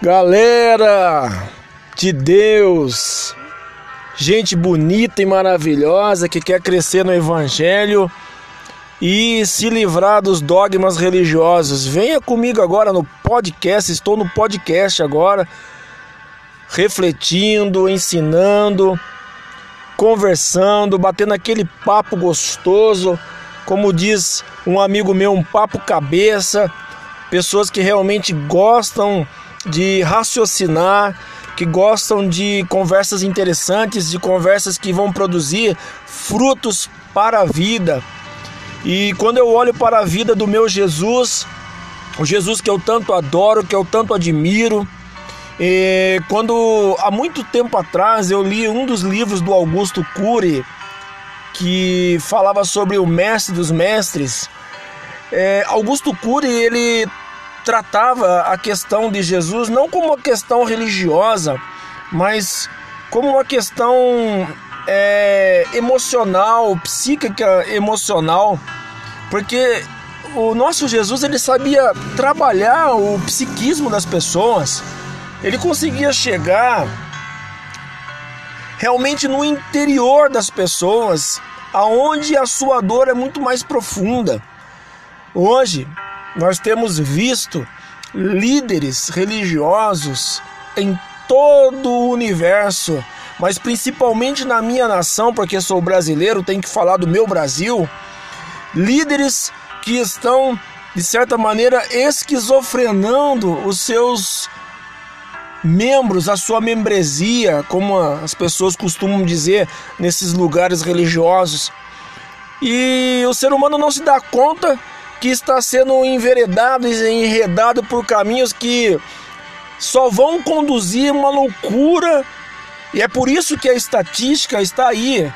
Galera de Deus, gente bonita e maravilhosa que quer crescer no Evangelho e se livrar dos dogmas religiosos, venha comigo agora no podcast. Estou no podcast agora, refletindo, ensinando, conversando, batendo aquele papo gostoso, como diz um amigo meu, um papo cabeça. Pessoas que realmente gostam de raciocinar, que gostam de conversas interessantes, de conversas que vão produzir frutos para a vida. E quando eu olho para a vida do meu Jesus, o Jesus que eu tanto adoro, que eu tanto admiro, e quando há muito tempo atrás eu li um dos livros do Augusto Cury, que falava sobre o mestre dos mestres, é, Augusto Cury ele tratava a questão de Jesus não como uma questão religiosa, mas como uma questão é, emocional, psíquica, emocional, porque o nosso Jesus ele sabia trabalhar o psiquismo das pessoas, ele conseguia chegar realmente no interior das pessoas, aonde a sua dor é muito mais profunda. Hoje, nós temos visto líderes religiosos em todo o universo, mas principalmente na minha nação, porque sou brasileiro, tenho que falar do meu Brasil. Líderes que estão, de certa maneira, esquizofrenando os seus membros, a sua membresia, como as pessoas costumam dizer nesses lugares religiosos. E o ser humano não se dá conta que está sendo enveredado e enredado por caminhos que só vão conduzir uma loucura. E é por isso que a estatística está aí.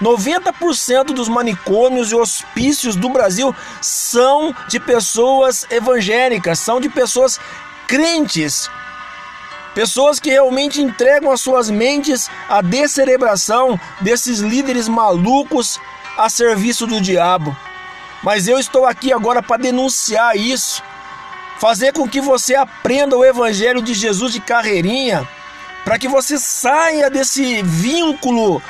90% dos manicômios e hospícios do Brasil são de pessoas evangélicas, são de pessoas crentes. Pessoas que realmente entregam as suas mentes à descerebração desses líderes malucos a serviço do diabo. Mas eu estou aqui agora para denunciar isso, fazer com que você aprenda o Evangelho de Jesus de carreirinha, para que você saia desse vínculo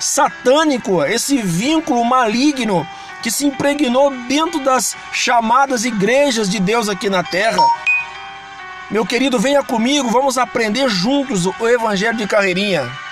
satânico, esse vínculo maligno que se impregnou dentro das chamadas igrejas de Deus aqui na terra. Meu querido, venha comigo, vamos aprender juntos o Evangelho de carreirinha.